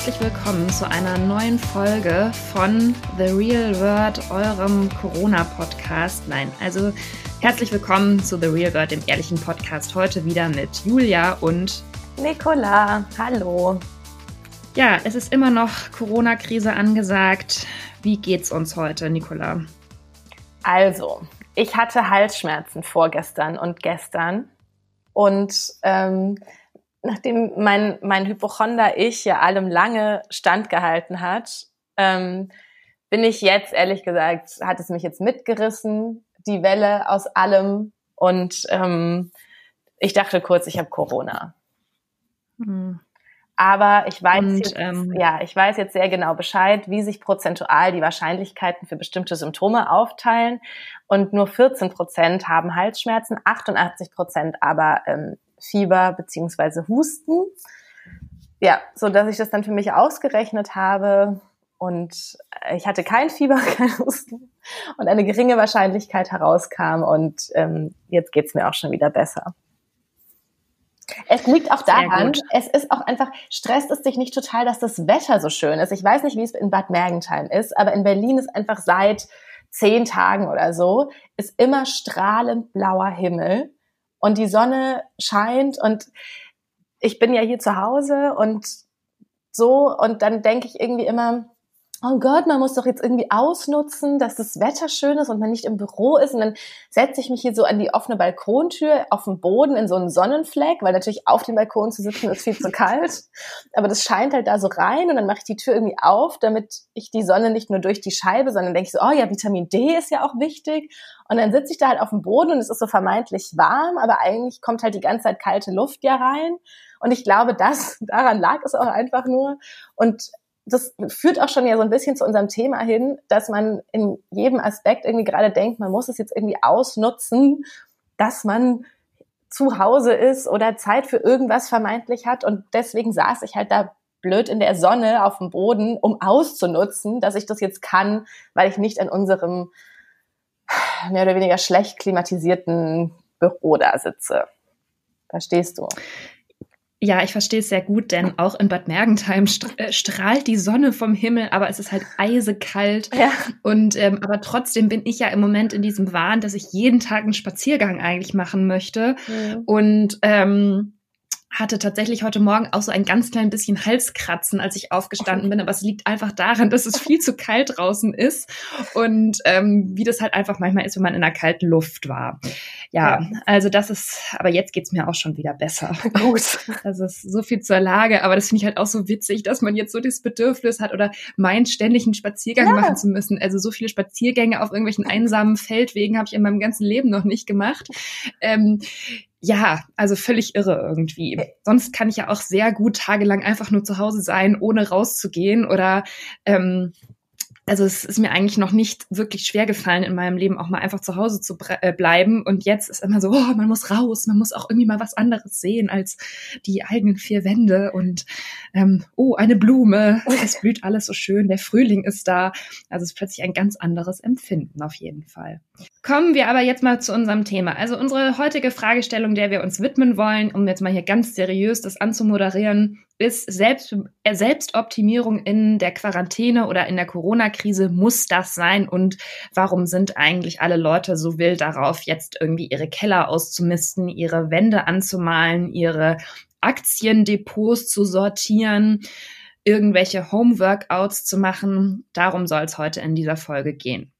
herzlich willkommen zu einer neuen Folge von The Real World, eurem Corona-Podcast. Nein, also herzlich willkommen zu The Real World, dem ehrlichen Podcast. Heute wieder mit Julia und Nicola. Hallo. Ja, es ist immer noch Corona-Krise angesagt. Wie geht's uns heute, Nicola? Also, ich hatte Halsschmerzen vorgestern und gestern. Und ähm, nachdem mein, mein Hypochonder-Ich ja allem lange standgehalten hat, ähm, bin ich jetzt, ehrlich gesagt, hat es mich jetzt mitgerissen, die Welle aus allem. Und ähm, ich dachte kurz, ich habe Corona. Hm. Aber ich weiß und, jetzt, ähm, ja, ich weiß jetzt sehr genau Bescheid, wie sich prozentual die Wahrscheinlichkeiten für bestimmte Symptome aufteilen. Und nur 14 Prozent haben Halsschmerzen, 88 Prozent aber ähm, Fieber beziehungsweise Husten. Ja, so dass ich das dann für mich ausgerechnet habe und ich hatte kein Fieber, kein Husten und eine geringe Wahrscheinlichkeit herauskam und ähm, jetzt geht's mir auch schon wieder besser. Es liegt auch daran, es ist auch einfach, stresst es dich nicht total, dass das Wetter so schön ist. Ich weiß nicht, wie es in Bad Mergentheim ist, aber in Berlin ist einfach seit zehn Tagen oder so, ist immer strahlend blauer Himmel und die Sonne scheint und ich bin ja hier zu Hause und so. Und dann denke ich irgendwie immer, oh Gott, man muss doch jetzt irgendwie ausnutzen, dass das Wetter schön ist und man nicht im Büro ist. Und dann setze ich mich hier so an die offene Balkontür auf dem Boden in so einen Sonnenfleck, weil natürlich auf dem Balkon zu sitzen ist viel zu kalt. Aber das scheint halt da so rein und dann mache ich die Tür irgendwie auf, damit ich die Sonne nicht nur durch die Scheibe, sondern denke ich so, oh ja, Vitamin D ist ja auch wichtig. Und dann sitze ich da halt auf dem Boden und es ist so vermeintlich warm, aber eigentlich kommt halt die ganze Zeit kalte Luft ja rein. Und ich glaube, das, daran lag es auch einfach nur. Und das führt auch schon ja so ein bisschen zu unserem Thema hin, dass man in jedem Aspekt irgendwie gerade denkt, man muss es jetzt irgendwie ausnutzen, dass man zu Hause ist oder Zeit für irgendwas vermeintlich hat. Und deswegen saß ich halt da blöd in der Sonne auf dem Boden, um auszunutzen, dass ich das jetzt kann, weil ich nicht in unserem mehr oder weniger schlecht klimatisierten Büro da sitze. Verstehst du? Ja, ich verstehe es sehr gut, denn auch in Bad Mergentheim äh, strahlt die Sonne vom Himmel, aber es ist halt eisekalt. Ja. Und ähm, aber trotzdem bin ich ja im Moment in diesem Wahn, dass ich jeden Tag einen Spaziergang eigentlich machen möchte. Mhm. Und ähm, hatte tatsächlich heute Morgen auch so ein ganz klein bisschen Halskratzen, als ich aufgestanden bin. Aber es liegt einfach daran, dass es viel zu kalt draußen ist und ähm, wie das halt einfach manchmal ist, wenn man in der kalten Luft war. Ja, ja. also das ist, aber jetzt geht's mir auch schon wieder besser. Gut. Das ist so viel zur Lage, aber das finde ich halt auch so witzig, dass man jetzt so das Bedürfnis hat oder meint, ständig einen Spaziergang ja. machen zu müssen. Also so viele Spaziergänge auf irgendwelchen einsamen Feldwegen habe ich in meinem ganzen Leben noch nicht gemacht. Ähm, ja, also völlig irre irgendwie. Sonst kann ich ja auch sehr gut tagelang einfach nur zu Hause sein, ohne rauszugehen oder ähm, also es ist mir eigentlich noch nicht wirklich schwer gefallen in meinem Leben auch mal einfach zu Hause zu äh, bleiben und jetzt ist immer so, oh, man muss raus, man muss auch irgendwie mal was anderes sehen als die eigenen vier Wände und ähm, oh, eine Blume, es blüht alles so schön, der Frühling ist da. Also es ist plötzlich ein ganz anderes Empfinden auf jeden Fall. Kommen wir aber jetzt mal zu unserem Thema. Also unsere heutige Fragestellung, der wir uns widmen wollen, um jetzt mal hier ganz seriös das anzumoderieren, ist Selbst, äh, Selbstoptimierung in der Quarantäne oder in der Corona-Krise. Muss das sein? Und warum sind eigentlich alle Leute so wild darauf, jetzt irgendwie ihre Keller auszumisten, ihre Wände anzumalen, ihre Aktiendepots zu sortieren, irgendwelche Home-Workouts zu machen? Darum soll es heute in dieser Folge gehen.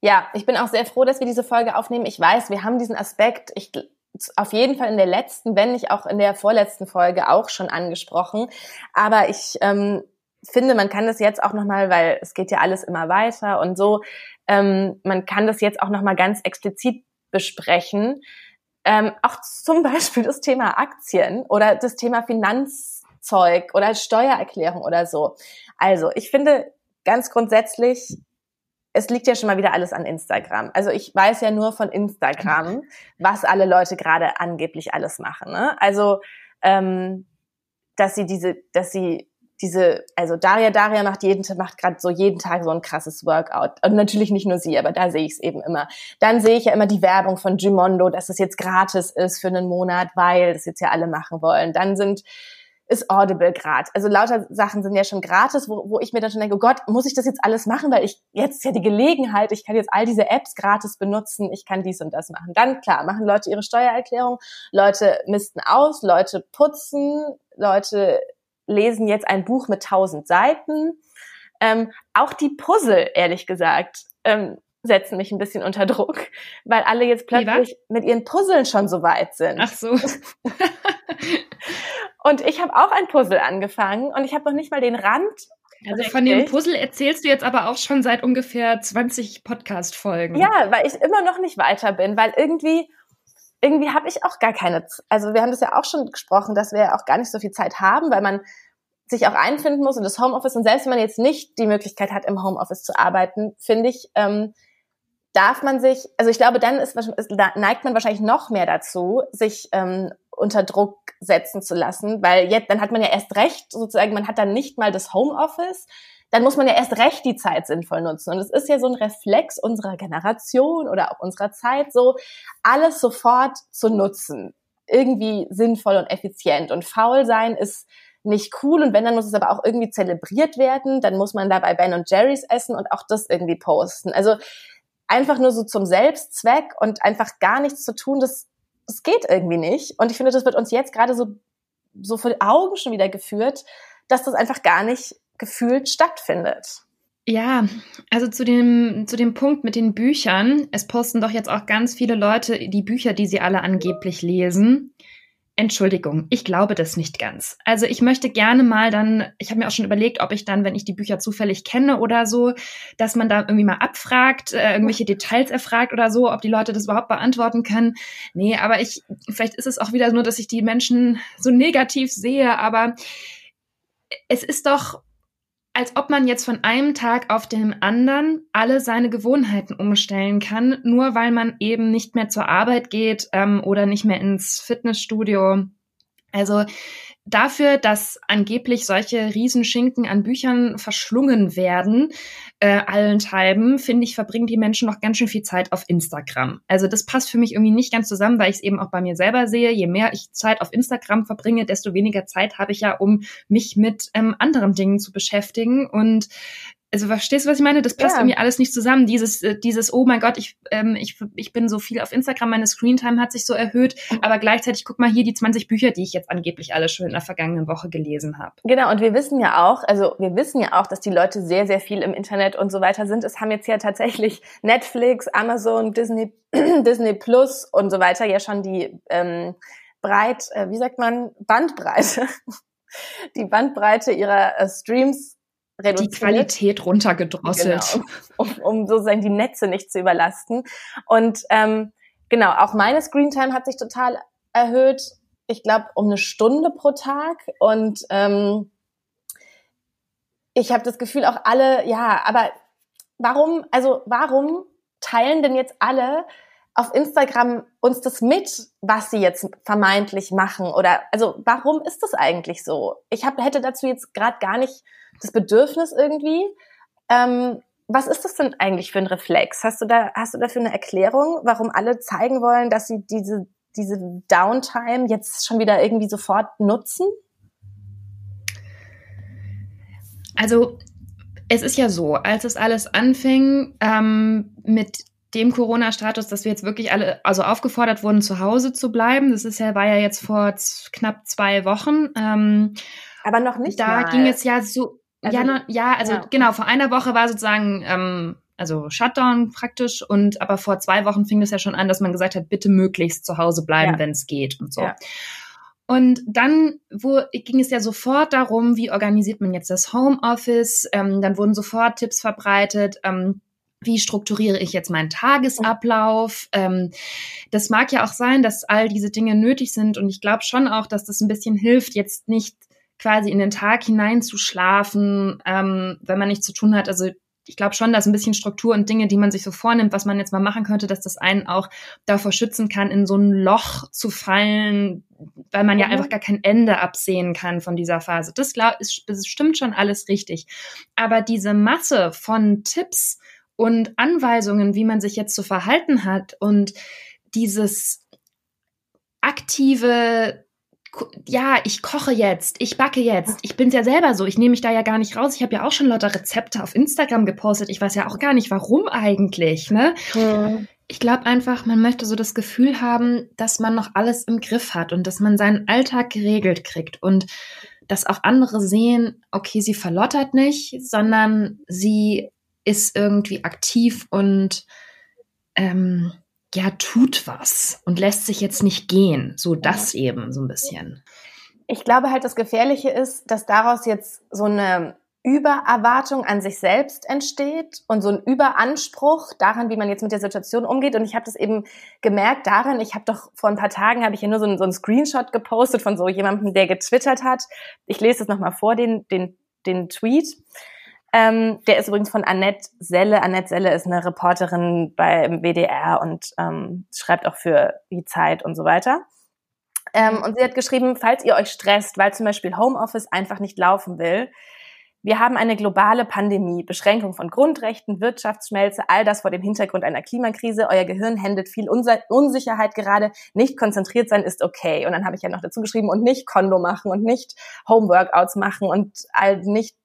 Ja, ich bin auch sehr froh, dass wir diese Folge aufnehmen. Ich weiß, wir haben diesen Aspekt, ich auf jeden Fall in der letzten, wenn nicht auch in der vorletzten Folge auch schon angesprochen. Aber ich ähm, finde, man kann das jetzt auch nochmal, weil es geht ja alles immer weiter und so, ähm, man kann das jetzt auch nochmal ganz explizit besprechen. Ähm, auch zum Beispiel das Thema Aktien oder das Thema Finanzzeug oder Steuererklärung oder so. Also ich finde ganz grundsätzlich, es liegt ja schon mal wieder alles an Instagram. Also ich weiß ja nur von Instagram, was alle Leute gerade angeblich alles machen. Ne? Also ähm, dass sie diese, dass sie diese, also Daria, Daria macht jeden Tag, macht gerade so jeden Tag so ein krasses Workout. Und natürlich nicht nur sie, aber da sehe ich es eben immer. Dann sehe ich ja immer die Werbung von Gimondo, dass es jetzt gratis ist für einen Monat, weil das jetzt ja alle machen wollen. Dann sind ist Audible grad. Also lauter Sachen sind ja schon gratis, wo, wo ich mir dann schon denke, oh Gott, muss ich das jetzt alles machen, weil ich jetzt ja die Gelegenheit, ich kann jetzt all diese Apps gratis benutzen, ich kann dies und das machen. Dann klar, machen Leute ihre Steuererklärung, Leute misten aus, Leute putzen, Leute lesen jetzt ein Buch mit tausend Seiten. Ähm, auch die Puzzle, ehrlich gesagt, ähm, setzen mich ein bisschen unter Druck, weil alle jetzt plötzlich mit ihren Puzzeln schon so weit sind. Ach so. und ich habe auch ein Puzzle angefangen und ich habe noch nicht mal den Rand. Also von dem Puzzle erzählst du jetzt aber auch schon seit ungefähr 20 Podcast-Folgen. Ja, weil ich immer noch nicht weiter bin, weil irgendwie irgendwie habe ich auch gar keine, also wir haben das ja auch schon gesprochen, dass wir ja auch gar nicht so viel Zeit haben, weil man sich auch einfinden muss in das Homeoffice und selbst wenn man jetzt nicht die Möglichkeit hat, im Homeoffice zu arbeiten, finde ich, ähm, darf man sich, also ich glaube, dann ist, neigt man wahrscheinlich noch mehr dazu, sich ähm, unter Druck setzen zu lassen, weil jetzt, dann hat man ja erst recht, sozusagen, man hat dann nicht mal das Homeoffice, dann muss man ja erst recht die Zeit sinnvoll nutzen. Und es ist ja so ein Reflex unserer Generation oder auch unserer Zeit, so alles sofort zu nutzen. Irgendwie sinnvoll und effizient. Und faul sein ist nicht cool und wenn, dann muss es aber auch irgendwie zelebriert werden. Dann muss man dabei Ben und Jerry's essen und auch das irgendwie posten. Also einfach nur so zum Selbstzweck und einfach gar nichts zu tun, das, das geht irgendwie nicht. Und ich finde, das wird uns jetzt gerade so, so vor die Augen schon wieder geführt, dass das einfach gar nicht gefühlt stattfindet. Ja, also zu dem, zu dem Punkt mit den Büchern. Es posten doch jetzt auch ganz viele Leute die Bücher, die sie alle angeblich lesen. Entschuldigung, ich glaube das nicht ganz. Also ich möchte gerne mal dann, ich habe mir auch schon überlegt, ob ich dann, wenn ich die Bücher zufällig kenne oder so, dass man da irgendwie mal abfragt, äh, irgendwelche Details erfragt oder so, ob die Leute das überhaupt beantworten können. Nee, aber ich, vielleicht ist es auch wieder nur, dass ich die Menschen so negativ sehe, aber es ist doch als ob man jetzt von einem Tag auf den anderen alle seine Gewohnheiten umstellen kann, nur weil man eben nicht mehr zur Arbeit geht ähm, oder nicht mehr ins Fitnessstudio. Also dafür, dass angeblich solche Riesenschinken an Büchern verschlungen werden, äh, allenthalben, finde ich, verbringen die Menschen noch ganz schön viel Zeit auf Instagram. Also das passt für mich irgendwie nicht ganz zusammen, weil ich es eben auch bei mir selber sehe. Je mehr ich Zeit auf Instagram verbringe, desto weniger Zeit habe ich ja, um mich mit ähm, anderen Dingen zu beschäftigen. Und also verstehst du, was ich meine? Das passt ja. irgendwie alles nicht zusammen. Dieses, äh, dieses, oh mein Gott, ich, ähm, ich, ich bin so viel auf Instagram, meine Screentime hat sich so erhöht, aber gleichzeitig guck mal hier die 20 Bücher, die ich jetzt angeblich alle schon in der vergangenen Woche gelesen habe. Genau, und wir wissen ja auch, also wir wissen ja auch, dass die Leute sehr, sehr viel im Internet und so weiter sind. Es haben jetzt ja tatsächlich Netflix, Amazon, Disney, Disney Plus und so weiter ja schon die ähm, breit, äh, wie sagt man, Bandbreite, die Bandbreite ihrer äh, Streams reduziert. Die Qualität runtergedrosselt. Genau, um, um sozusagen die Netze nicht zu überlasten. Und ähm, genau, auch meine Screentime hat sich total erhöht. Ich glaube, um eine Stunde pro Tag. Und ähm, ich habe das Gefühl, auch alle, ja, aber warum, also warum teilen denn jetzt alle auf Instagram uns das mit, was sie jetzt vermeintlich machen? Oder also warum ist das eigentlich so? Ich hab, hätte dazu jetzt gerade gar nicht das Bedürfnis irgendwie. Ähm, was ist das denn eigentlich für ein Reflex? Hast du da, hast du dafür eine Erklärung, warum alle zeigen wollen, dass sie diese, diese Downtime jetzt schon wieder irgendwie sofort nutzen? Also, es ist ja so, als es alles anfing ähm, mit dem Corona-Status, dass wir jetzt wirklich alle, also aufgefordert wurden, zu Hause zu bleiben. Das ist ja, war ja jetzt vor knapp zwei Wochen. Ähm, Aber noch nicht. Da mal. ging es ja so, also, ja, no, ja, also ja. genau, vor einer Woche war sozusagen ähm, also Shutdown praktisch und aber vor zwei Wochen fing es ja schon an, dass man gesagt hat, bitte möglichst zu Hause bleiben, ja. wenn es geht und so. Ja. Und dann wo, ging es ja sofort darum, wie organisiert man jetzt das Homeoffice. Ähm, dann wurden sofort Tipps verbreitet. Ähm, wie strukturiere ich jetzt meinen Tagesablauf? Ähm, das mag ja auch sein, dass all diese Dinge nötig sind und ich glaube schon auch, dass das ein bisschen hilft, jetzt nicht quasi in den Tag hinein zu schlafen, ähm, wenn man nichts zu tun hat. Also ich glaube schon, dass ein bisschen Struktur und Dinge, die man sich so vornimmt, was man jetzt mal machen könnte, dass das einen auch davor schützen kann, in so ein Loch zu fallen, weil man ja mhm. einfach gar kein Ende absehen kann von dieser Phase. Das ist bestimmt schon alles richtig. Aber diese Masse von Tipps und Anweisungen, wie man sich jetzt zu verhalten hat und dieses aktive ja, ich koche jetzt, ich backe jetzt. Ich bin's ja selber so. Ich nehme mich da ja gar nicht raus. Ich habe ja auch schon lauter Rezepte auf Instagram gepostet. Ich weiß ja auch gar nicht, warum eigentlich. Ne? Hm. Ich glaube einfach, man möchte so das Gefühl haben, dass man noch alles im Griff hat und dass man seinen Alltag geregelt kriegt und dass auch andere sehen, okay, sie verlottert nicht, sondern sie ist irgendwie aktiv und ähm, ja, tut was und lässt sich jetzt nicht gehen. So das eben so ein bisschen. Ich glaube halt, das Gefährliche ist, dass daraus jetzt so eine Übererwartung an sich selbst entsteht und so ein Überanspruch daran, wie man jetzt mit der Situation umgeht. Und ich habe das eben gemerkt daran, ich habe doch vor ein paar Tagen, habe ich ja nur so einen, so einen Screenshot gepostet von so jemandem, der getwittert hat. Ich lese es nochmal vor, den, den, den Tweet. Ähm, der ist übrigens von Annette Selle. Annette Selle ist eine Reporterin beim WDR und ähm, schreibt auch für die Zeit und so weiter. Ähm, und sie hat geschrieben, falls ihr euch stresst, weil zum Beispiel Homeoffice einfach nicht laufen will, wir haben eine globale Pandemie, Beschränkung von Grundrechten, Wirtschaftsschmelze, all das vor dem Hintergrund einer Klimakrise. Euer Gehirn händelt viel Unsicherheit gerade. Nicht konzentriert sein ist okay. Und dann habe ich ja noch dazu geschrieben, und nicht Kondo machen und nicht Homeworkouts machen und nicht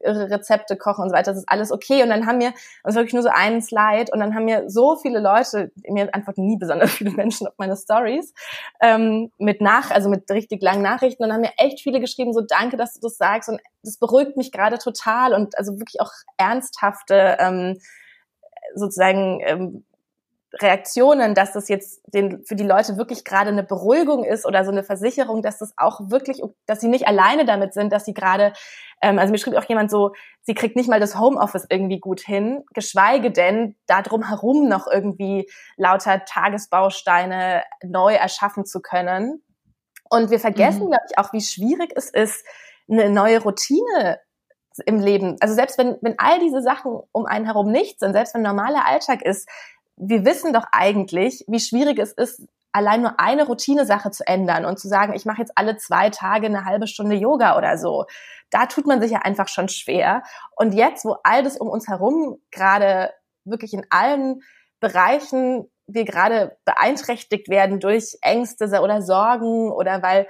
irre Rezepte kochen und so weiter, das ist alles okay. Und dann haben wir, das ist wirklich nur so einen Slide, und dann haben mir so viele Leute, mir antworten nie besonders viele Menschen auf meine Stories, ähm, mit nach, also mit richtig langen Nachrichten, und dann haben mir echt viele geschrieben, so danke, dass du das sagst, und das beruhigt mich gerade total. Und also wirklich auch ernsthafte, ähm, sozusagen, ähm, Reaktionen, dass das jetzt den, für die Leute wirklich gerade eine Beruhigung ist oder so eine Versicherung, dass das auch wirklich, dass sie nicht alleine damit sind, dass sie gerade, ähm, also mir schrieb auch jemand so, sie kriegt nicht mal das Homeoffice irgendwie gut hin, geschweige denn da drum herum noch irgendwie lauter Tagesbausteine neu erschaffen zu können. Und wir vergessen, mhm. glaube ich, auch, wie schwierig es ist, eine neue Routine im Leben. Also selbst wenn, wenn all diese Sachen um einen herum nicht sind, selbst wenn normaler Alltag ist, wir wissen doch eigentlich, wie schwierig es ist, allein nur eine Routinesache zu ändern und zu sagen, ich mache jetzt alle zwei Tage eine halbe Stunde Yoga oder so. Da tut man sich ja einfach schon schwer. Und jetzt, wo all das um uns herum gerade wirklich in allen Bereichen wir gerade beeinträchtigt werden durch Ängste oder Sorgen oder weil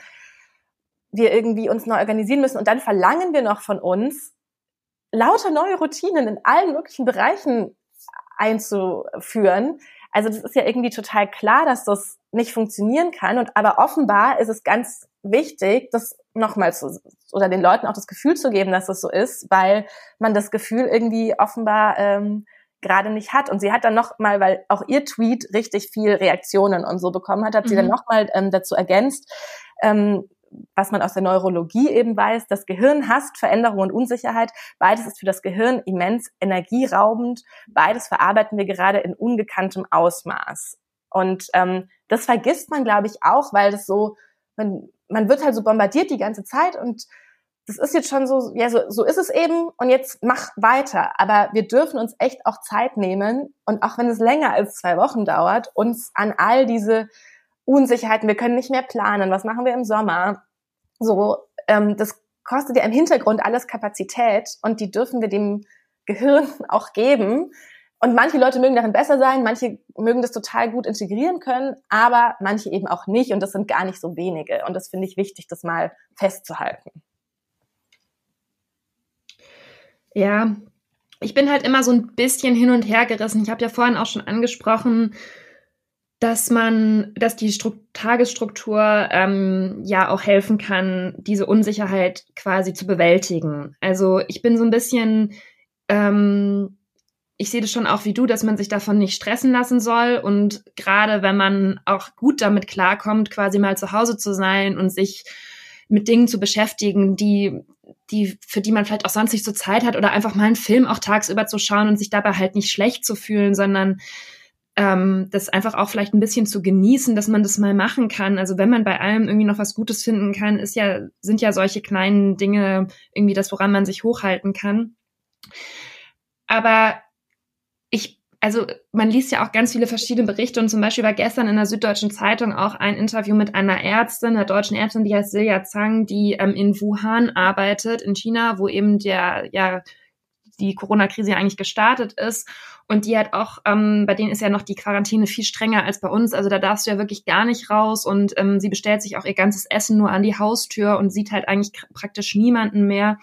wir irgendwie uns neu organisieren müssen und dann verlangen wir noch von uns lauter neue Routinen in allen möglichen Bereichen einzuführen. Also das ist ja irgendwie total klar, dass das nicht funktionieren kann. Und aber offenbar ist es ganz wichtig, das nochmal zu oder den Leuten auch das Gefühl zu geben, dass das so ist, weil man das Gefühl irgendwie offenbar ähm, gerade nicht hat. Und sie hat dann nochmal, weil auch ihr Tweet richtig viel Reaktionen und so bekommen hat, hat mhm. sie dann mhm. nochmal ähm, dazu ergänzt, ähm, was man aus der Neurologie eben weiß, das Gehirn hasst Veränderung und Unsicherheit. Beides ist für das Gehirn immens energieraubend. Beides verarbeiten wir gerade in ungekanntem Ausmaß. Und ähm, das vergisst man, glaube ich, auch, weil das so, man, man wird halt so bombardiert die ganze Zeit und das ist jetzt schon so, ja, so, so ist es eben und jetzt mach weiter. Aber wir dürfen uns echt auch Zeit nehmen und auch wenn es länger als zwei Wochen dauert, uns an all diese Unsicherheiten, wir können nicht mehr planen, was machen wir im Sommer? So, ähm, das kostet ja im Hintergrund alles Kapazität und die dürfen wir dem Gehirn auch geben. Und manche Leute mögen darin besser sein, manche mögen das total gut integrieren können, aber manche eben auch nicht und das sind gar nicht so wenige. Und das finde ich wichtig, das mal festzuhalten. Ja, ich bin halt immer so ein bisschen hin und her gerissen. Ich habe ja vorhin auch schon angesprochen, dass man, dass die Stru Tagesstruktur ähm, ja auch helfen kann, diese Unsicherheit quasi zu bewältigen. Also ich bin so ein bisschen, ähm, ich sehe das schon auch wie du, dass man sich davon nicht stressen lassen soll und gerade wenn man auch gut damit klarkommt, quasi mal zu Hause zu sein und sich mit Dingen zu beschäftigen, die die, für die man vielleicht auch sonst nicht so Zeit hat oder einfach mal einen Film auch tagsüber zu schauen und sich dabei halt nicht schlecht zu fühlen, sondern ähm, das einfach auch vielleicht ein bisschen zu genießen, dass man das mal machen kann. Also wenn man bei allem irgendwie noch was Gutes finden kann, ist ja, sind ja solche kleinen Dinge irgendwie das, woran man sich hochhalten kann. Aber ich, also man liest ja auch ganz viele verschiedene Berichte und zum Beispiel war gestern in der Süddeutschen Zeitung auch ein Interview mit einer Ärztin, einer deutschen Ärztin, die heißt Silja Zhang, die ähm, in Wuhan arbeitet, in China, wo eben der, ja, die Corona-Krise eigentlich gestartet ist. Und die hat auch, ähm, bei denen ist ja noch die Quarantäne viel strenger als bei uns. Also da darfst du ja wirklich gar nicht raus. Und ähm, sie bestellt sich auch ihr ganzes Essen nur an die Haustür und sieht halt eigentlich praktisch niemanden mehr.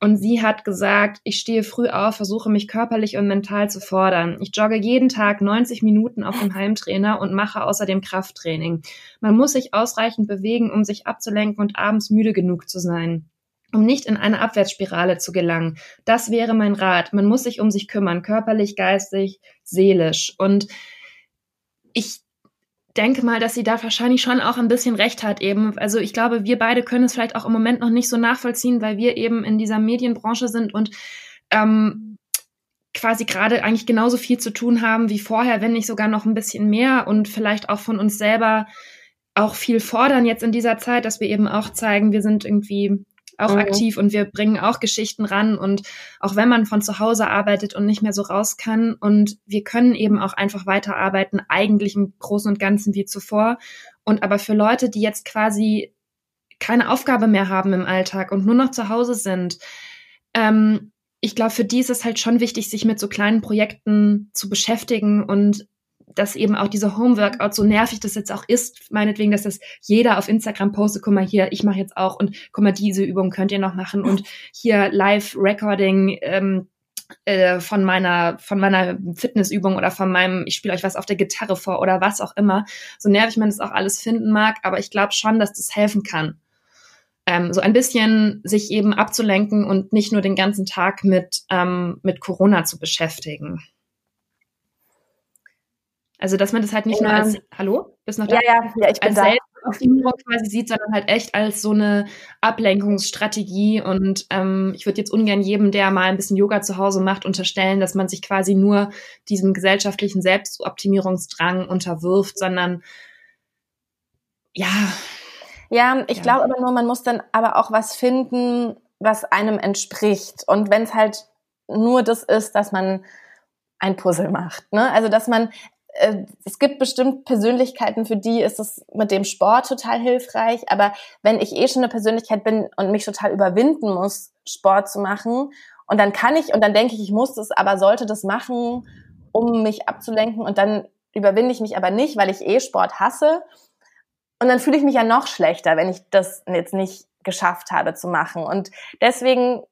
Und sie hat gesagt, ich stehe früh auf, versuche mich körperlich und mental zu fordern. Ich jogge jeden Tag 90 Minuten auf dem Heimtrainer und mache außerdem Krafttraining. Man muss sich ausreichend bewegen, um sich abzulenken und abends müde genug zu sein um nicht in eine Abwärtsspirale zu gelangen. Das wäre mein Rat. Man muss sich um sich kümmern, körperlich, geistig, seelisch. Und ich denke mal, dass sie da wahrscheinlich schon auch ein bisschen recht hat eben. Also ich glaube, wir beide können es vielleicht auch im Moment noch nicht so nachvollziehen, weil wir eben in dieser Medienbranche sind und ähm, quasi gerade eigentlich genauso viel zu tun haben wie vorher, wenn nicht sogar noch ein bisschen mehr und vielleicht auch von uns selber auch viel fordern jetzt in dieser Zeit, dass wir eben auch zeigen, wir sind irgendwie auch mhm. aktiv und wir bringen auch Geschichten ran und auch wenn man von zu Hause arbeitet und nicht mehr so raus kann und wir können eben auch einfach weiterarbeiten, eigentlich im Großen und Ganzen wie zuvor. Und aber für Leute, die jetzt quasi keine Aufgabe mehr haben im Alltag und nur noch zu Hause sind, ähm, ich glaube, für die ist es halt schon wichtig, sich mit so kleinen Projekten zu beschäftigen und dass eben auch diese Homeworkout, so nervig das jetzt auch ist, meinetwegen, dass das jeder auf Instagram postet, guck mal hier, ich mache jetzt auch und guck mal, diese Übung könnt ihr noch machen und hier Live-Recording ähm, äh, von meiner von meiner Fitnessübung oder von meinem, ich spiele euch was auf der Gitarre vor oder was auch immer. So nervig man das auch alles finden mag, aber ich glaube schon, dass das helfen kann. Ähm, so ein bisschen sich eben abzulenken und nicht nur den ganzen Tag mit, ähm, mit Corona zu beschäftigen. Also, dass man das halt nicht ja. nur als, hallo? Bist noch da? Ja, ja, ja ich bin als da. Selbstoptimierung quasi sieht, sondern halt echt als so eine Ablenkungsstrategie. Und ähm, ich würde jetzt ungern jedem, der mal ein bisschen Yoga zu Hause macht, unterstellen, dass man sich quasi nur diesem gesellschaftlichen Selbstoptimierungsdrang unterwirft, sondern ja. Ja, ich ja. glaube aber nur, man muss dann aber auch was finden, was einem entspricht. Und wenn es halt nur das ist, dass man ein Puzzle macht. Ne? Also dass man es gibt bestimmt Persönlichkeiten, für die ist es mit dem Sport total hilfreich. Aber wenn ich eh schon eine Persönlichkeit bin und mich total überwinden muss, Sport zu machen, und dann kann ich, und dann denke ich, ich muss das, aber sollte das machen, um mich abzulenken, und dann überwinde ich mich aber nicht, weil ich eh Sport hasse. Und dann fühle ich mich ja noch schlechter, wenn ich das jetzt nicht geschafft habe zu machen. Und deswegen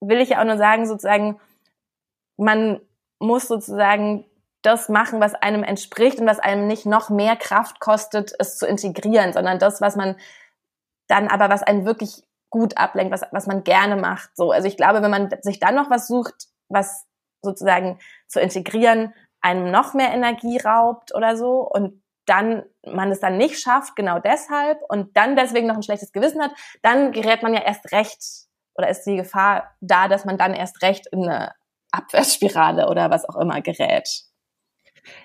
will ich ja auch nur sagen, sozusagen, man muss sozusagen das machen, was einem entspricht und was einem nicht noch mehr Kraft kostet, es zu integrieren, sondern das, was man dann aber, was einen wirklich gut ablenkt, was, was man gerne macht. So, also ich glaube, wenn man sich dann noch was sucht, was sozusagen zu integrieren, einem noch mehr Energie raubt oder so und dann man es dann nicht schafft, genau deshalb und dann deswegen noch ein schlechtes Gewissen hat, dann gerät man ja erst recht oder ist die Gefahr da, dass man dann erst recht in eine Abwärtsspirale oder was auch immer gerät.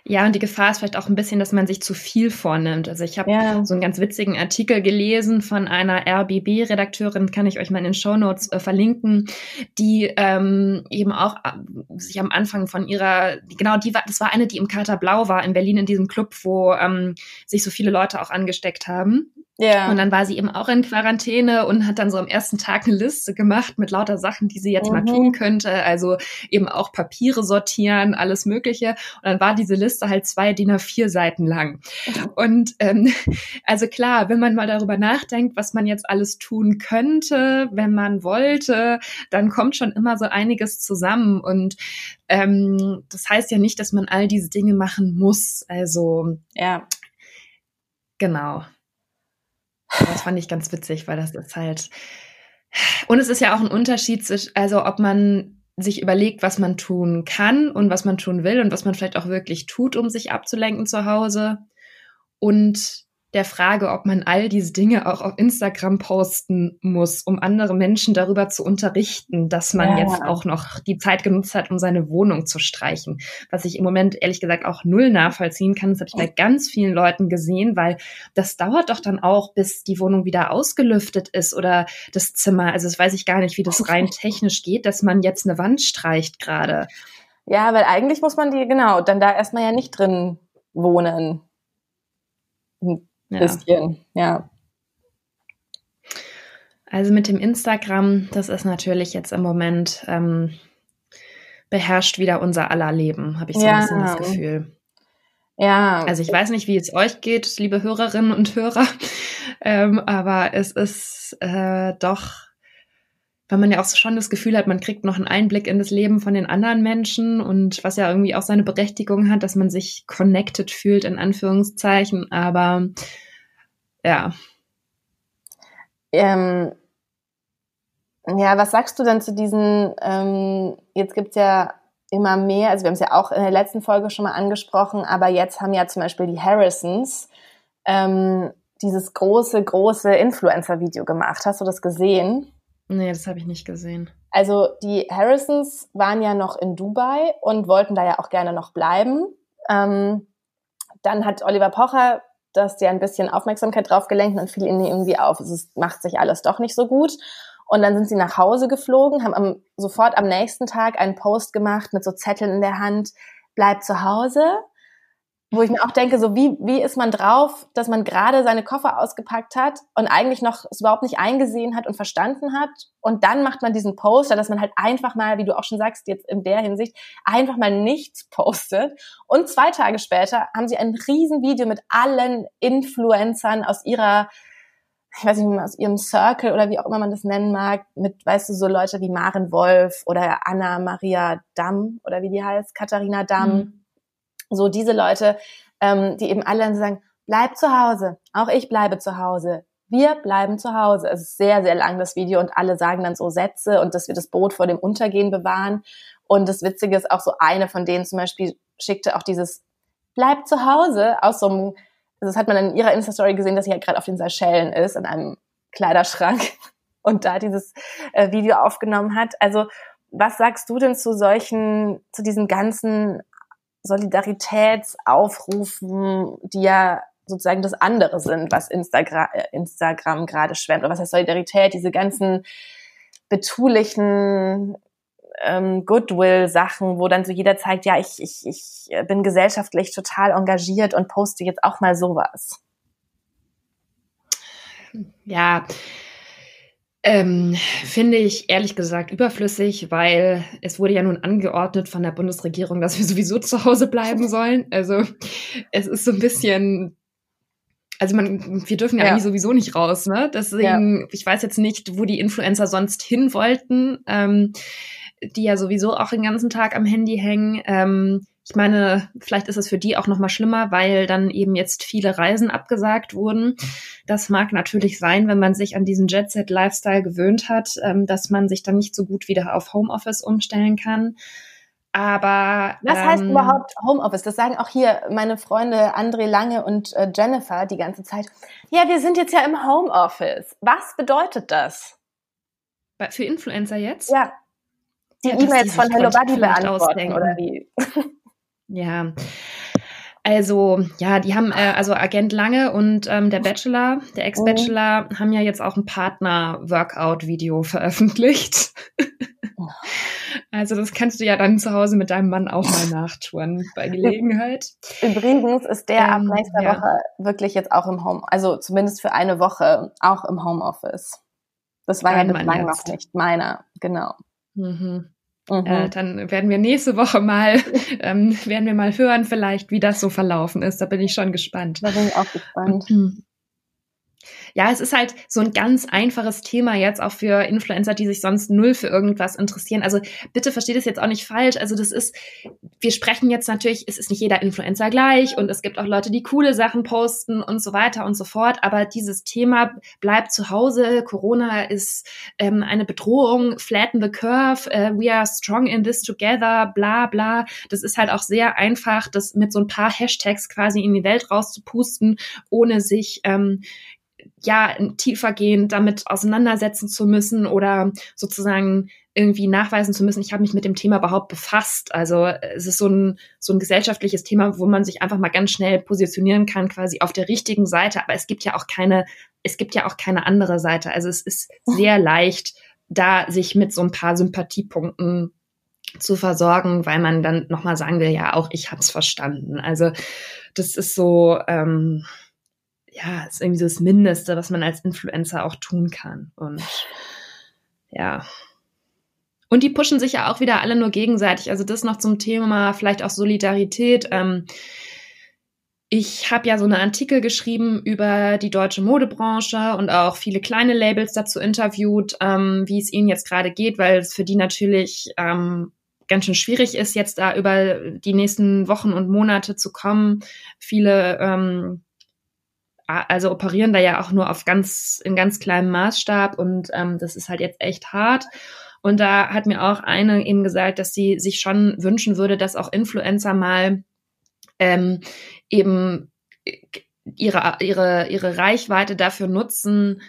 Ja, und die Gefahr ist vielleicht auch ein bisschen, dass man sich zu viel vornimmt. Also ich habe ja. so einen ganz witzigen Artikel gelesen von einer RBB-Redakteurin, kann ich euch mal in den Shownotes äh, verlinken, die ähm, eben auch äh, sich am Anfang von ihrer, genau, die war, das war eine, die im Kater Blau war in Berlin in diesem Club, wo ähm, sich so viele Leute auch angesteckt haben. Ja. Und dann war sie eben auch in Quarantäne und hat dann so am ersten Tag eine Liste gemacht mit lauter Sachen, die sie jetzt mhm. mal tun könnte. Also eben auch Papiere sortieren, alles Mögliche. Und dann war diese Liste halt zwei DIN A4 Seiten lang. Und ähm, also klar, wenn man mal darüber nachdenkt, was man jetzt alles tun könnte, wenn man wollte, dann kommt schon immer so einiges zusammen. Und ähm, das heißt ja nicht, dass man all diese Dinge machen muss. Also ja. Genau. Das fand ich ganz witzig, weil das ist halt. Und es ist ja auch ein Unterschied, also ob man sich überlegt, was man tun kann und was man tun will und was man vielleicht auch wirklich tut, um sich abzulenken zu Hause. Und der Frage, ob man all diese Dinge auch auf Instagram posten muss, um andere Menschen darüber zu unterrichten, dass man ja. jetzt auch noch die Zeit genutzt hat, um seine Wohnung zu streichen. Was ich im Moment ehrlich gesagt auch null nachvollziehen kann. Das habe ich bei ganz vielen Leuten gesehen, weil das dauert doch dann auch, bis die Wohnung wieder ausgelüftet ist oder das Zimmer. Also das weiß ich gar nicht, wie das rein technisch geht, dass man jetzt eine Wand streicht gerade. Ja, weil eigentlich muss man die, genau, dann da erstmal ja nicht drin wohnen. Ja. bisschen, ja. Also mit dem Instagram, das ist natürlich jetzt im Moment, ähm, beherrscht wieder unser aller Leben, habe ich so ja. ein bisschen das Gefühl. Ja. Also ich weiß nicht, wie es euch geht, liebe Hörerinnen und Hörer, ähm, aber es ist äh, doch, weil man ja auch schon das Gefühl hat, man kriegt noch einen Einblick in das Leben von den anderen Menschen und was ja irgendwie auch seine Berechtigung hat, dass man sich connected fühlt, in Anführungszeichen, aber ja. Ähm, ja, was sagst du denn zu diesen, ähm, jetzt gibt's ja immer mehr, also wir haben es ja auch in der letzten Folge schon mal angesprochen, aber jetzt haben ja zum Beispiel die Harrisons ähm, dieses große, große Influencer-Video gemacht. Hast du das gesehen? Nee, das habe ich nicht gesehen. Also die Harrisons waren ja noch in Dubai und wollten da ja auch gerne noch bleiben. Ähm, dann hat Oliver Pocher das ja ein bisschen Aufmerksamkeit drauf gelenkt und fiel ihnen irgendwie auf, es macht sich alles doch nicht so gut. Und dann sind sie nach Hause geflogen, haben am, sofort am nächsten Tag einen Post gemacht mit so Zetteln in der Hand, bleib zu Hause. Wo ich mir auch denke, so wie, wie ist man drauf, dass man gerade seine Koffer ausgepackt hat und eigentlich noch es überhaupt nicht eingesehen hat und verstanden hat. Und dann macht man diesen Poster, dass man halt einfach mal, wie du auch schon sagst, jetzt in der Hinsicht, einfach mal nichts postet. Und zwei Tage später haben sie ein Riesenvideo mit allen Influencern aus ihrer ich weiß nicht, aus ihrem Circle oder wie auch immer man das nennen mag, mit, weißt du, so Leute wie Maren Wolf oder Anna Maria Damm oder wie die heißt, Katharina Damm. Mhm. So diese Leute, ähm, die eben alle sagen, bleib zu Hause, auch ich bleibe zu Hause. Wir bleiben zu Hause. Es ist sehr, sehr lang, das Video, und alle sagen dann so Sätze und dass wir das Boot vor dem Untergehen bewahren. Und das Witzige ist auch so eine von denen zum Beispiel schickte auch dieses Bleib zu Hause aus so einem also das hat man in ihrer Insta-Story gesehen, dass sie halt gerade auf den Seychellen ist, in einem Kleiderschrank und da dieses äh, Video aufgenommen hat. Also was sagst du denn zu solchen, zu diesen ganzen Solidaritätsaufrufen, die ja sozusagen das andere sind, was Instagram, äh, Instagram gerade schwemmt? Oder was heißt Solidarität? Diese ganzen betulichen ähm, Goodwill-Sachen, wo dann so jeder zeigt, ja, ich, ich, ich bin gesellschaftlich total engagiert und poste jetzt auch mal sowas. Ja, ähm, finde ich ehrlich gesagt überflüssig, weil es wurde ja nun angeordnet von der Bundesregierung, dass wir sowieso zu Hause bleiben sollen. Also es ist so ein bisschen also man, wir dürfen ja, ja, eigentlich sowieso nicht raus, ne? Deswegen, ja. ich weiß jetzt nicht, wo die Influencer sonst hin wollten. Ähm, die ja sowieso auch den ganzen Tag am Handy hängen. Ähm, ich meine, vielleicht ist es für die auch noch mal schlimmer, weil dann eben jetzt viele Reisen abgesagt wurden. Das mag natürlich sein, wenn man sich an diesen Jet-Set-Lifestyle gewöhnt hat, ähm, dass man sich dann nicht so gut wieder auf Homeoffice umstellen kann. Aber was ähm, heißt überhaupt Homeoffice? Das sagen auch hier meine Freunde André Lange und äh, Jennifer die ganze Zeit. Ja, wir sind jetzt ja im Homeoffice. Was bedeutet das? Für Influencer jetzt? Ja die ja, E-Mails von Hello Buddy beantworten oder wie? Ja. Also, ja, die haben, äh, also Agent Lange und ähm, der Bachelor, der Ex-Bachelor, mhm. haben ja jetzt auch ein Partner-Workout-Video veröffentlicht. also, das kannst du ja dann zu Hause mit deinem Mann auch mal nachtouren bei Gelegenheit. Übrigens ist der ähm, ab nächster ja. Woche wirklich jetzt auch im Home, also zumindest für eine Woche auch im Homeoffice. Das war Dein ja bislang noch nicht meiner, genau. Mhm. Mhm. Äh, dann werden wir nächste Woche mal, ähm, werden wir mal hören, vielleicht, wie das so verlaufen ist. Da bin ich schon gespannt. Da bin ich auch gespannt. Mhm ja, es ist halt so ein ganz einfaches Thema jetzt auch für Influencer, die sich sonst null für irgendwas interessieren. Also bitte versteht es jetzt auch nicht falsch. Also das ist, wir sprechen jetzt natürlich, es ist nicht jeder Influencer gleich und es gibt auch Leute, die coole Sachen posten und so weiter und so fort. Aber dieses Thema bleibt zu Hause. Corona ist ähm, eine Bedrohung. Flatten the curve. Uh, we are strong in this together. Bla bla. Das ist halt auch sehr einfach, das mit so ein paar Hashtags quasi in die Welt rauszupusten, ohne sich ähm, ja tiefergehend damit auseinandersetzen zu müssen oder sozusagen irgendwie nachweisen zu müssen, ich habe mich mit dem Thema überhaupt befasst. Also es ist so ein, so ein gesellschaftliches Thema, wo man sich einfach mal ganz schnell positionieren kann, quasi auf der richtigen Seite. Aber es gibt ja auch keine, es gibt ja auch keine andere Seite. Also es ist sehr leicht, da sich mit so ein paar Sympathiepunkten zu versorgen, weil man dann nochmal sagen will, ja, auch ich habe es verstanden. Also das ist so, ähm, ja, ist irgendwie so das Mindeste, was man als Influencer auch tun kann. Und ja. Und die pushen sich ja auch wieder alle nur gegenseitig. Also das noch zum Thema vielleicht auch Solidarität. Ähm, ich habe ja so eine Artikel geschrieben über die deutsche Modebranche und auch viele kleine Labels dazu interviewt, ähm, wie es ihnen jetzt gerade geht, weil es für die natürlich ähm, ganz schön schwierig ist, jetzt da über die nächsten Wochen und Monate zu kommen. Viele ähm, also operieren da ja auch nur auf ganz in ganz kleinem Maßstab und ähm, das ist halt jetzt echt hart. Und da hat mir auch eine eben gesagt, dass sie sich schon wünschen würde, dass auch Influencer mal ähm, eben ihre, ihre, ihre Reichweite dafür nutzen,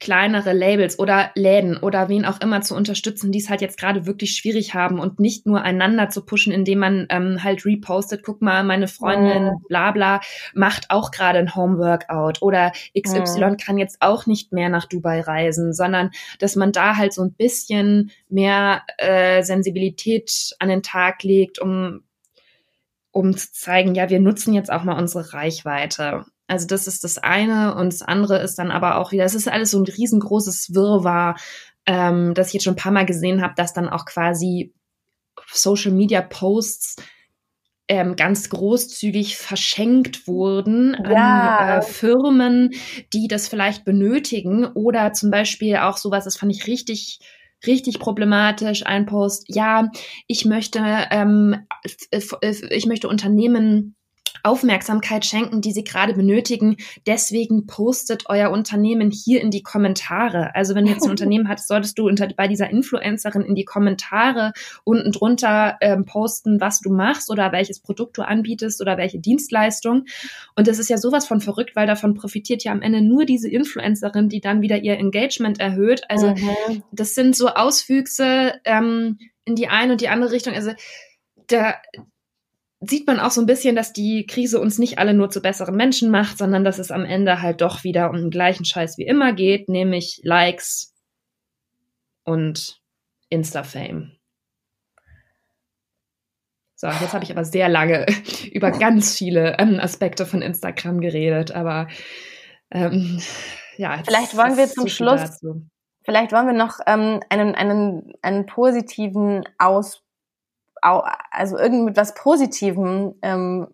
kleinere Labels oder Läden oder wen auch immer zu unterstützen, die es halt jetzt gerade wirklich schwierig haben und nicht nur einander zu pushen, indem man ähm, halt repostet, guck mal, meine Freundin, oh. bla bla, macht auch gerade ein Homeworkout oder XY oh. kann jetzt auch nicht mehr nach Dubai reisen, sondern dass man da halt so ein bisschen mehr äh, Sensibilität an den Tag legt, um um zu zeigen, ja, wir nutzen jetzt auch mal unsere Reichweite. Also das ist das eine und das andere ist dann aber auch wieder, es ist alles so ein riesengroßes Wirrwarr, ähm, das ich jetzt schon ein paar Mal gesehen habe, dass dann auch quasi Social Media Posts ähm, ganz großzügig verschenkt wurden ja. an äh, Firmen, die das vielleicht benötigen oder zum Beispiel auch sowas, das fand ich richtig richtig problematisch, ein Post, ja, ich möchte, ähm, ich möchte Unternehmen Aufmerksamkeit schenken, die sie gerade benötigen. Deswegen postet euer Unternehmen hier in die Kommentare. Also wenn du jetzt ein Unternehmen hattest, solltest du unter, bei dieser Influencerin in die Kommentare unten drunter ähm, posten, was du machst oder welches Produkt du anbietest oder welche Dienstleistung. Und das ist ja sowas von verrückt, weil davon profitiert ja am Ende nur diese Influencerin, die dann wieder ihr Engagement erhöht. Also mhm. das sind so Auswüchse ähm, in die eine und die andere Richtung. Also da, sieht man auch so ein bisschen, dass die Krise uns nicht alle nur zu besseren Menschen macht, sondern dass es am Ende halt doch wieder um den gleichen Scheiß wie immer geht, nämlich Likes und Insta-Fame. So, jetzt habe ich aber sehr lange über ganz viele ähm, Aspekte von Instagram geredet, aber ähm, ja. Vielleicht wollen wir zum Schluss, dazu. vielleicht wollen wir noch ähm, einen, einen, einen positiven Ausblick also irgend mit was Positivem ähm,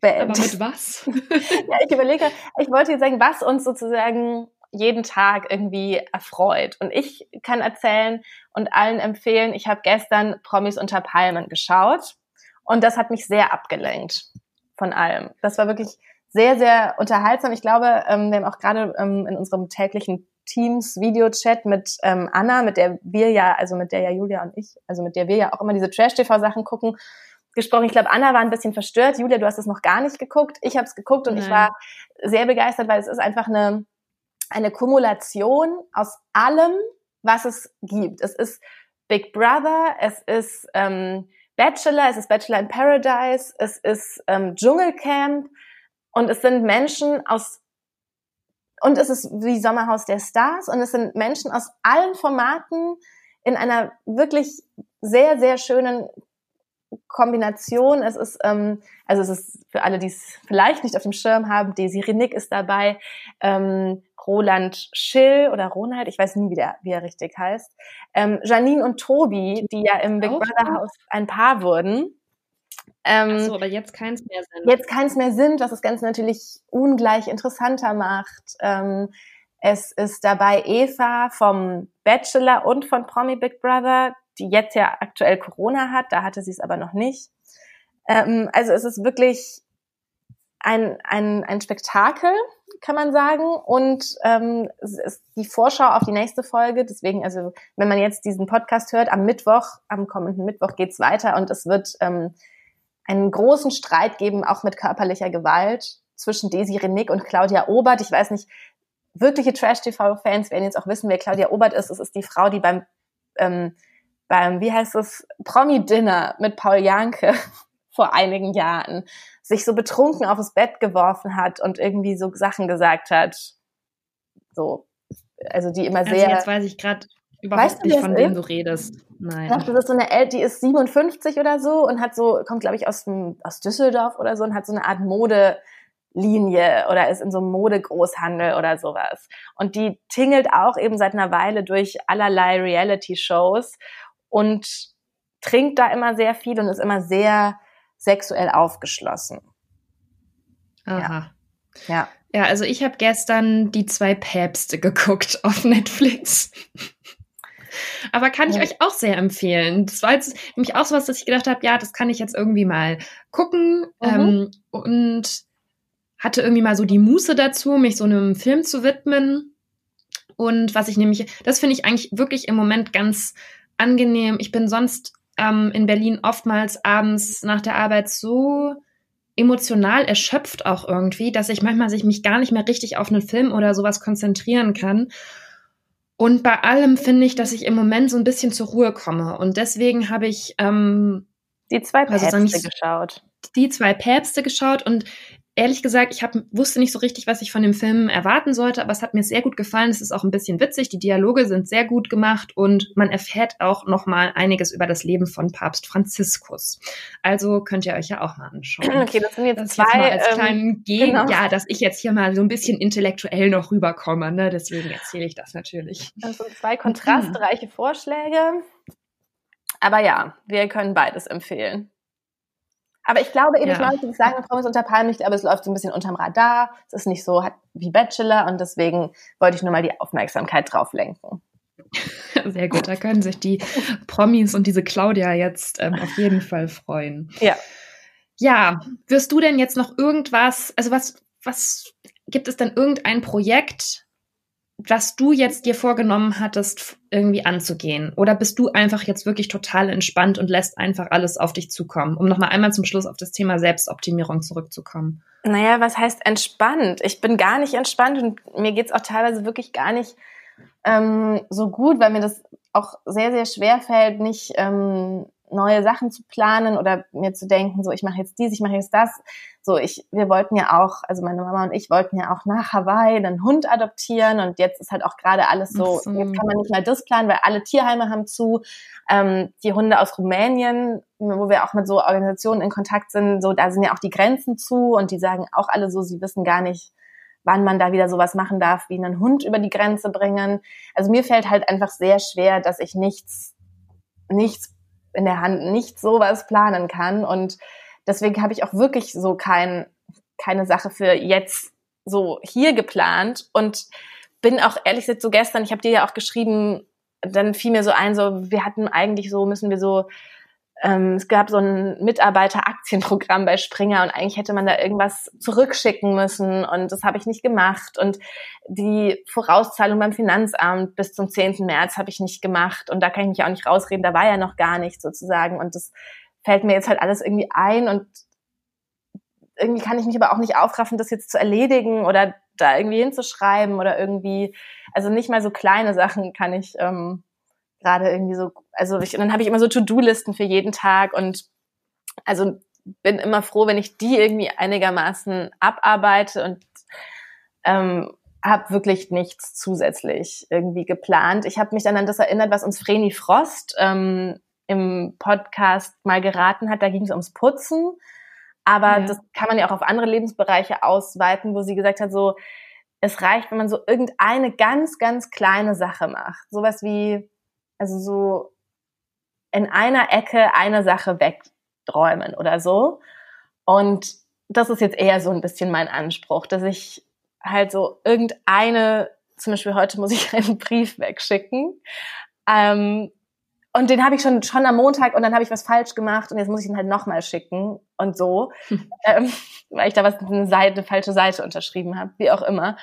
beenden. Aber mit was? ja, ich überlege, ich wollte jetzt sagen, was uns sozusagen jeden Tag irgendwie erfreut. Und ich kann erzählen und allen empfehlen, ich habe gestern Promis unter Palmen geschaut und das hat mich sehr abgelenkt von allem. Das war wirklich sehr, sehr unterhaltsam. Ich glaube, ähm, wir haben auch gerade ähm, in unserem täglichen Teams Videochat mit ähm, Anna, mit der wir ja, also mit der ja Julia und ich, also mit der wir ja auch immer diese Trash-TV-Sachen gucken, gesprochen. Ich glaube, Anna war ein bisschen verstört. Julia, du hast es noch gar nicht geguckt. Ich habe es geguckt und Nein. ich war sehr begeistert, weil es ist einfach eine, eine Kumulation aus allem, was es gibt. Es ist Big Brother, es ist ähm, Bachelor, es ist Bachelor in Paradise, es ist ähm, Dschungelcamp und es sind Menschen aus und es ist wie Sommerhaus der Stars und es sind Menschen aus allen Formaten in einer wirklich sehr, sehr schönen Kombination. Es ist, ähm, also es ist für alle, die es vielleicht nicht auf dem Schirm haben, Desi Renick ist dabei, ähm, Roland Schill oder Ronald, ich weiß nie, wie, der, wie er richtig heißt, ähm, Janine und Tobi, die ja im Big Brother Haus ein Paar wurden. Ähm, so, aber jetzt keins mehr sind. Jetzt keins mehr sind, was das Ganze natürlich ungleich interessanter macht. Ähm, es ist dabei Eva vom Bachelor und von Promi Big Brother, die jetzt ja aktuell Corona hat, da hatte sie es aber noch nicht. Ähm, also es ist wirklich ein, ein, ein Spektakel, kann man sagen. Und ähm, es ist die Vorschau auf die nächste Folge. Deswegen, also wenn man jetzt diesen Podcast hört, am Mittwoch, am kommenden Mittwoch geht's weiter und es wird ähm, einen großen Streit geben, auch mit körperlicher Gewalt zwischen Desi Renick und Claudia Obert. Ich weiß nicht, wirkliche Trash-TV-Fans werden jetzt auch wissen, wer Claudia Obert ist. Es ist die Frau, die beim, ähm, beim wie heißt es, Promi-Dinner mit Paul Janke vor einigen Jahren sich so betrunken aufs Bett geworfen hat und irgendwie so Sachen gesagt hat. So, also die immer also sehr. Jetzt weiß ich gerade überhaupt weißt du, nicht, von wem du redest. Nein. das ist so eine El die ist 57 oder so und hat so, kommt glaube ich aus, aus Düsseldorf oder so und hat so eine Art Modelinie oder ist in so einem Modegroßhandel oder sowas. Und die tingelt auch eben seit einer Weile durch allerlei Reality-Shows und trinkt da immer sehr viel und ist immer sehr sexuell aufgeschlossen. Aha. Ja. ja. Ja, also ich habe gestern die zwei Päpste geguckt auf Netflix. Aber kann ich ja. euch auch sehr empfehlen. Das war jetzt nämlich auch so was, dass ich gedacht habe, ja, das kann ich jetzt irgendwie mal gucken. Mhm. Ähm, und hatte irgendwie mal so die Muße dazu, mich so einem Film zu widmen. Und was ich nämlich, das finde ich eigentlich wirklich im Moment ganz angenehm. Ich bin sonst ähm, in Berlin oftmals abends nach der Arbeit so emotional erschöpft auch irgendwie, dass ich manchmal sich mich gar nicht mehr richtig auf einen Film oder sowas konzentrieren kann. Und bei allem finde ich, dass ich im Moment so ein bisschen zur Ruhe komme. Und deswegen habe ich ähm, die zwei also Päpste also geschaut. Die zwei Päpste geschaut und ehrlich gesagt, ich hab, wusste nicht so richtig, was ich von dem Film erwarten sollte, aber es hat mir sehr gut gefallen. Es ist auch ein bisschen witzig. Die Dialoge sind sehr gut gemacht und man erfährt auch noch mal einiges über das Leben von Papst Franziskus. Also könnt ihr euch ja auch mal anschauen. Okay, das sind jetzt das zwei. Jetzt als ähm, Gegen, genau. ja, dass ich jetzt hier mal so ein bisschen intellektuell noch rüberkomme. Ne? Deswegen erzähle ich das natürlich. Das sind zwei kontrastreiche Vorschläge. Aber ja, wir können beides empfehlen. Aber ich glaube eben, ja. Leute, die sagen, Promis unter Palmen, ich glaube, es läuft so ein bisschen unterm Radar. Es ist nicht so wie Bachelor und deswegen wollte ich nur mal die Aufmerksamkeit drauf lenken. Sehr gut, da können sich die Promis und diese Claudia jetzt ähm, auf jeden Fall freuen. Ja. Ja, wirst du denn jetzt noch irgendwas, also was, was gibt es denn irgendein Projekt, was du jetzt dir vorgenommen hattest, irgendwie anzugehen? Oder bist du einfach jetzt wirklich total entspannt und lässt einfach alles auf dich zukommen? Um nochmal einmal zum Schluss auf das Thema Selbstoptimierung zurückzukommen. Naja, was heißt entspannt? Ich bin gar nicht entspannt und mir geht's auch teilweise wirklich gar nicht ähm, so gut, weil mir das auch sehr, sehr schwer fällt, nicht ähm, neue Sachen zu planen oder mir zu denken, so ich mache jetzt dies, ich mache jetzt das. So ich, wir wollten ja auch, also meine Mama und ich wollten ja auch nach Hawaii einen Hund adoptieren und jetzt ist halt auch gerade alles so, so, jetzt kann man nicht mal das planen, weil alle Tierheime haben zu. Ähm, die Hunde aus Rumänien, wo wir auch mit so Organisationen in Kontakt sind, so da sind ja auch die Grenzen zu und die sagen auch alle so, sie wissen gar nicht, wann man da wieder sowas machen darf, wie einen Hund über die Grenze bringen. Also mir fällt halt einfach sehr schwer, dass ich nichts, nichts in der Hand nicht sowas planen kann. Und deswegen habe ich auch wirklich so kein, keine Sache für jetzt so hier geplant und bin auch ehrlich gesagt so gestern, ich habe dir ja auch geschrieben, dann fiel mir so ein, so wir hatten eigentlich so, müssen wir so ähm, es gab so ein Mitarbeiteraktienprogramm bei Springer und eigentlich hätte man da irgendwas zurückschicken müssen und das habe ich nicht gemacht und die Vorauszahlung beim Finanzamt bis zum 10. März habe ich nicht gemacht und da kann ich mich auch nicht rausreden, da war ja noch gar nichts sozusagen und das fällt mir jetzt halt alles irgendwie ein und irgendwie kann ich mich aber auch nicht aufraffen, das jetzt zu erledigen oder da irgendwie hinzuschreiben oder irgendwie, also nicht mal so kleine Sachen kann ich ähm, gerade irgendwie so, also ich, dann habe ich immer so To-Do-Listen für jeden Tag und also bin immer froh, wenn ich die irgendwie einigermaßen abarbeite und ähm, habe wirklich nichts zusätzlich irgendwie geplant. Ich habe mich dann an das erinnert, was uns Vreni Frost ähm, im Podcast mal geraten hat. Da ging es ums Putzen. Aber ja. das kann man ja auch auf andere Lebensbereiche ausweiten, wo sie gesagt hat, so, es reicht, wenn man so irgendeine ganz, ganz kleine Sache macht. Sowas wie also so in einer Ecke eine Sache wegräumen oder so. Und das ist jetzt eher so ein bisschen mein Anspruch, dass ich halt so irgendeine, zum Beispiel heute muss ich einen Brief wegschicken. Ähm, und den habe ich schon schon am Montag und dann habe ich was falsch gemacht und jetzt muss ich ihn halt nochmal schicken und so, hm. ähm, weil ich da was eine Seite, eine falsche Seite unterschrieben habe, wie auch immer.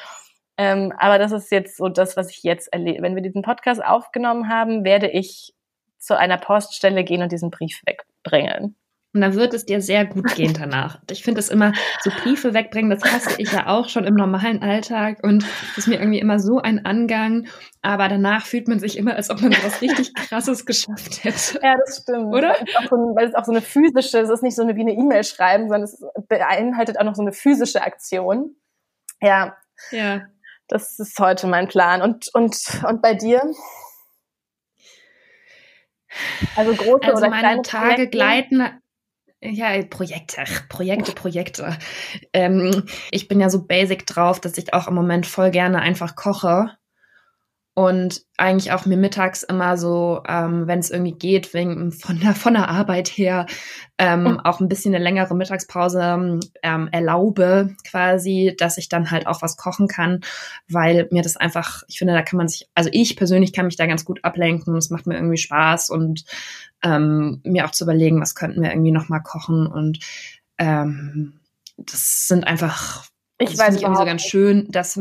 Ähm, aber das ist jetzt so das, was ich jetzt erlebe. Wenn wir diesen Podcast aufgenommen haben, werde ich zu einer Poststelle gehen und diesen Brief wegbringen. Und dann wird es dir sehr gut gehen danach. Ich finde es immer, so Briefe wegbringen, das hasse ich ja auch schon im normalen Alltag und das ist mir irgendwie immer so ein Angang. Aber danach fühlt man sich immer, als ob man was richtig Krasses geschafft hätte. Ja, das stimmt. Oder? Weil es, so, weil es auch so eine physische, es ist nicht so eine, wie eine E-Mail schreiben, sondern es beinhaltet auch noch so eine physische Aktion. Ja. Ja. Das ist heute mein Plan. Und, und, und bei dir? Also große also oder meine kleine Tage Projekte? gleiten. Ja, Projekte, Projekte, Projekte. Ähm, ich bin ja so basic drauf, dass ich auch im Moment voll gerne einfach koche. Und eigentlich auch mir mittags immer so, ähm, wenn es irgendwie geht, wegen von der von der Arbeit her, ähm, mhm. auch ein bisschen eine längere Mittagspause ähm, erlaube, quasi, dass ich dann halt auch was kochen kann, weil mir das einfach, ich finde, da kann man sich, also ich persönlich kann mich da ganz gut ablenken und es macht mir irgendwie Spaß und ähm, mir auch zu überlegen, was könnten wir irgendwie noch mal kochen und ähm, das sind einfach, ich das weiß ich irgendwie so ganz schön, dass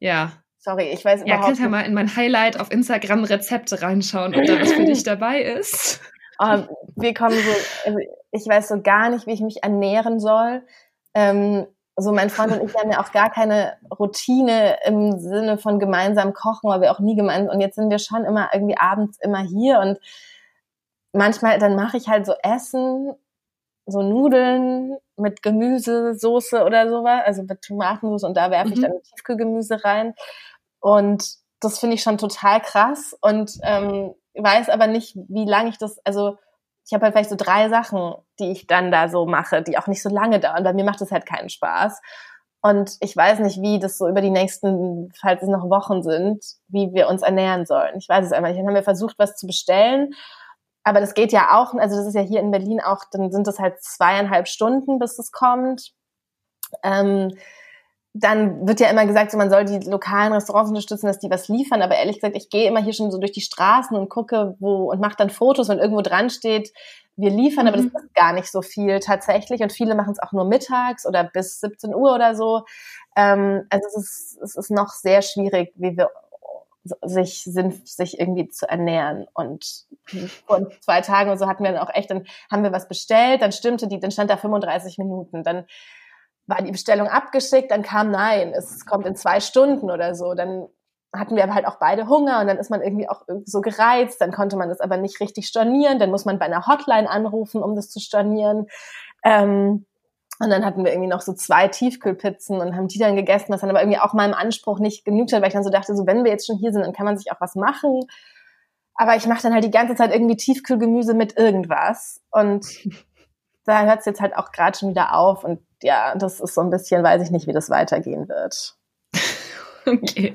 ja Sorry, ich weiß überhaupt Ja, kannst ja mal in mein Highlight auf Instagram Rezepte reinschauen, ob da was für dich dabei ist. Oh, wir kommen so, also ich weiß so gar nicht, wie ich mich ernähren soll. Ähm, so mein Freund und ich haben ja auch gar keine Routine im Sinne von gemeinsam kochen, weil wir auch nie gemeinsam und jetzt sind wir schon immer irgendwie abends immer hier und manchmal dann mache ich halt so Essen, so Nudeln mit Gemüsesoße oder sowas, also mit Tomatensauce und da werfe ich mhm. dann Tiefkühlgemüse rein und das finde ich schon total krass und ähm, weiß aber nicht, wie lange ich das, also ich habe halt vielleicht so drei Sachen, die ich dann da so mache, die auch nicht so lange dauern. Bei mir macht das halt keinen Spaß. Und ich weiß nicht, wie das so über die nächsten, falls es noch Wochen sind, wie wir uns ernähren sollen. Ich weiß es einfach nicht. Dann haben wir versucht, was zu bestellen. Aber das geht ja auch, also das ist ja hier in Berlin auch, dann sind das halt zweieinhalb Stunden, bis es kommt. Ähm, dann wird ja immer gesagt, so man soll die lokalen Restaurants unterstützen, dass die was liefern. Aber ehrlich gesagt, ich gehe immer hier schon so durch die Straßen und gucke, wo und mache dann Fotos, wenn irgendwo dran steht, wir liefern, mhm. aber das mhm. ist gar nicht so viel tatsächlich. Und viele machen es auch nur mittags oder bis 17 Uhr oder so. Ähm, also es ist, es ist noch sehr schwierig, wie wir sich sind, sich irgendwie zu ernähren. Und vor zwei Tagen oder so hatten wir dann auch echt, dann haben wir was bestellt, dann stimmte die, dann stand da 35 Minuten. Dann war die Bestellung abgeschickt, dann kam nein, es kommt in zwei Stunden oder so. Dann hatten wir aber halt auch beide Hunger und dann ist man irgendwie auch so gereizt, dann konnte man das aber nicht richtig stornieren, dann muss man bei einer Hotline anrufen, um das zu stornieren. Ähm, und dann hatten wir irgendwie noch so zwei Tiefkühlpizzen und haben die dann gegessen, was dann aber irgendwie auch meinem Anspruch nicht genügt hat, weil ich dann so dachte, so wenn wir jetzt schon hier sind, dann kann man sich auch was machen. Aber ich mache dann halt die ganze Zeit irgendwie Tiefkühlgemüse mit irgendwas. Und da hört es jetzt halt auch gerade schon wieder auf. Und ja, das ist so ein bisschen, weiß ich nicht, wie das weitergehen wird. okay.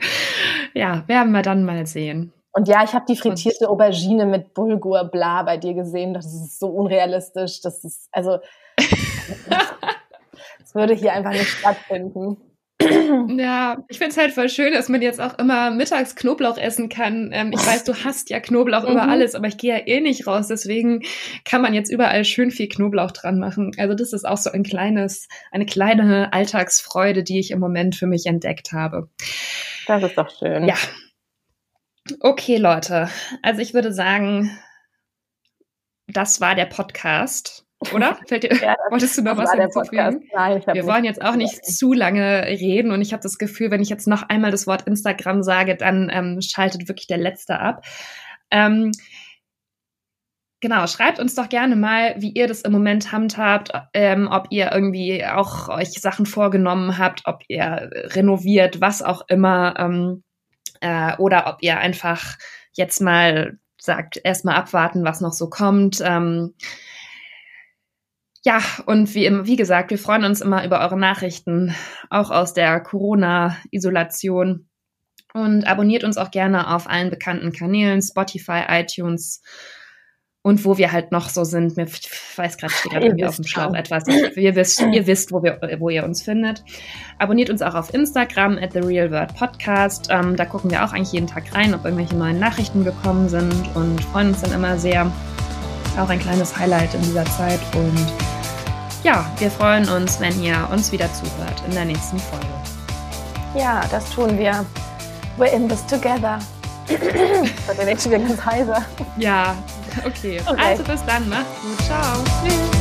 Ja, werden wir dann mal sehen. Und ja, ich habe die frittierte Aubergine mit Bulgur bla bei dir gesehen. Das ist so unrealistisch. Das ist, also, das würde hier einfach nicht stattfinden. Ja, ich finde es halt voll schön, dass man jetzt auch immer mittags Knoblauch essen kann. Ähm, ich weiß, du hast ja Knoblauch mhm. über alles, aber ich gehe ja eh nicht raus. Deswegen kann man jetzt überall schön viel Knoblauch dran machen. Also das ist auch so ein kleines, eine kleine Alltagsfreude, die ich im Moment für mich entdeckt habe. Das ist doch schön. Ja. Okay, Leute. Also ich würde sagen, das war der Podcast. Oder? Fällt dir, ja, wolltest du noch was hinzufügen? Nein, Wir wollen jetzt auch nicht zu lange reden und ich habe das Gefühl, wenn ich jetzt noch einmal das Wort Instagram sage, dann ähm, schaltet wirklich der Letzte ab. Ähm, Genau, schreibt uns doch gerne mal, wie ihr das im Moment handhabt, ähm, ob ihr irgendwie auch euch Sachen vorgenommen habt, ob ihr renoviert, was auch immer, ähm, äh, oder ob ihr einfach jetzt mal sagt, erstmal abwarten, was noch so kommt. Ähm, ja, und wie, wie gesagt, wir freuen uns immer über eure Nachrichten, auch aus der Corona-Isolation. Und abonniert uns auch gerne auf allen bekannten Kanälen, Spotify, iTunes und wo wir halt noch so sind. Mir weiß gerade, steht gerade irgendwie auf dem Schlauch etwas. Ihr wisst, ihr wisst, wo, wir, wo ihr uns findet. Abonniert uns auch auf Instagram at The Real World Podcast. Ähm, da gucken wir auch eigentlich jeden Tag rein, ob irgendwelche neuen Nachrichten gekommen sind und freuen uns dann immer sehr. Auch ein kleines Highlight in dieser Zeit und ja, wir freuen uns, wenn ihr uns wieder zuhört in der nächsten Folge. Ja, das tun wir. We're in this together. jetzt schon wieder ganz heiser. Ja, okay. okay. Also bis dann, macht's gut. Ciao. Tschüss.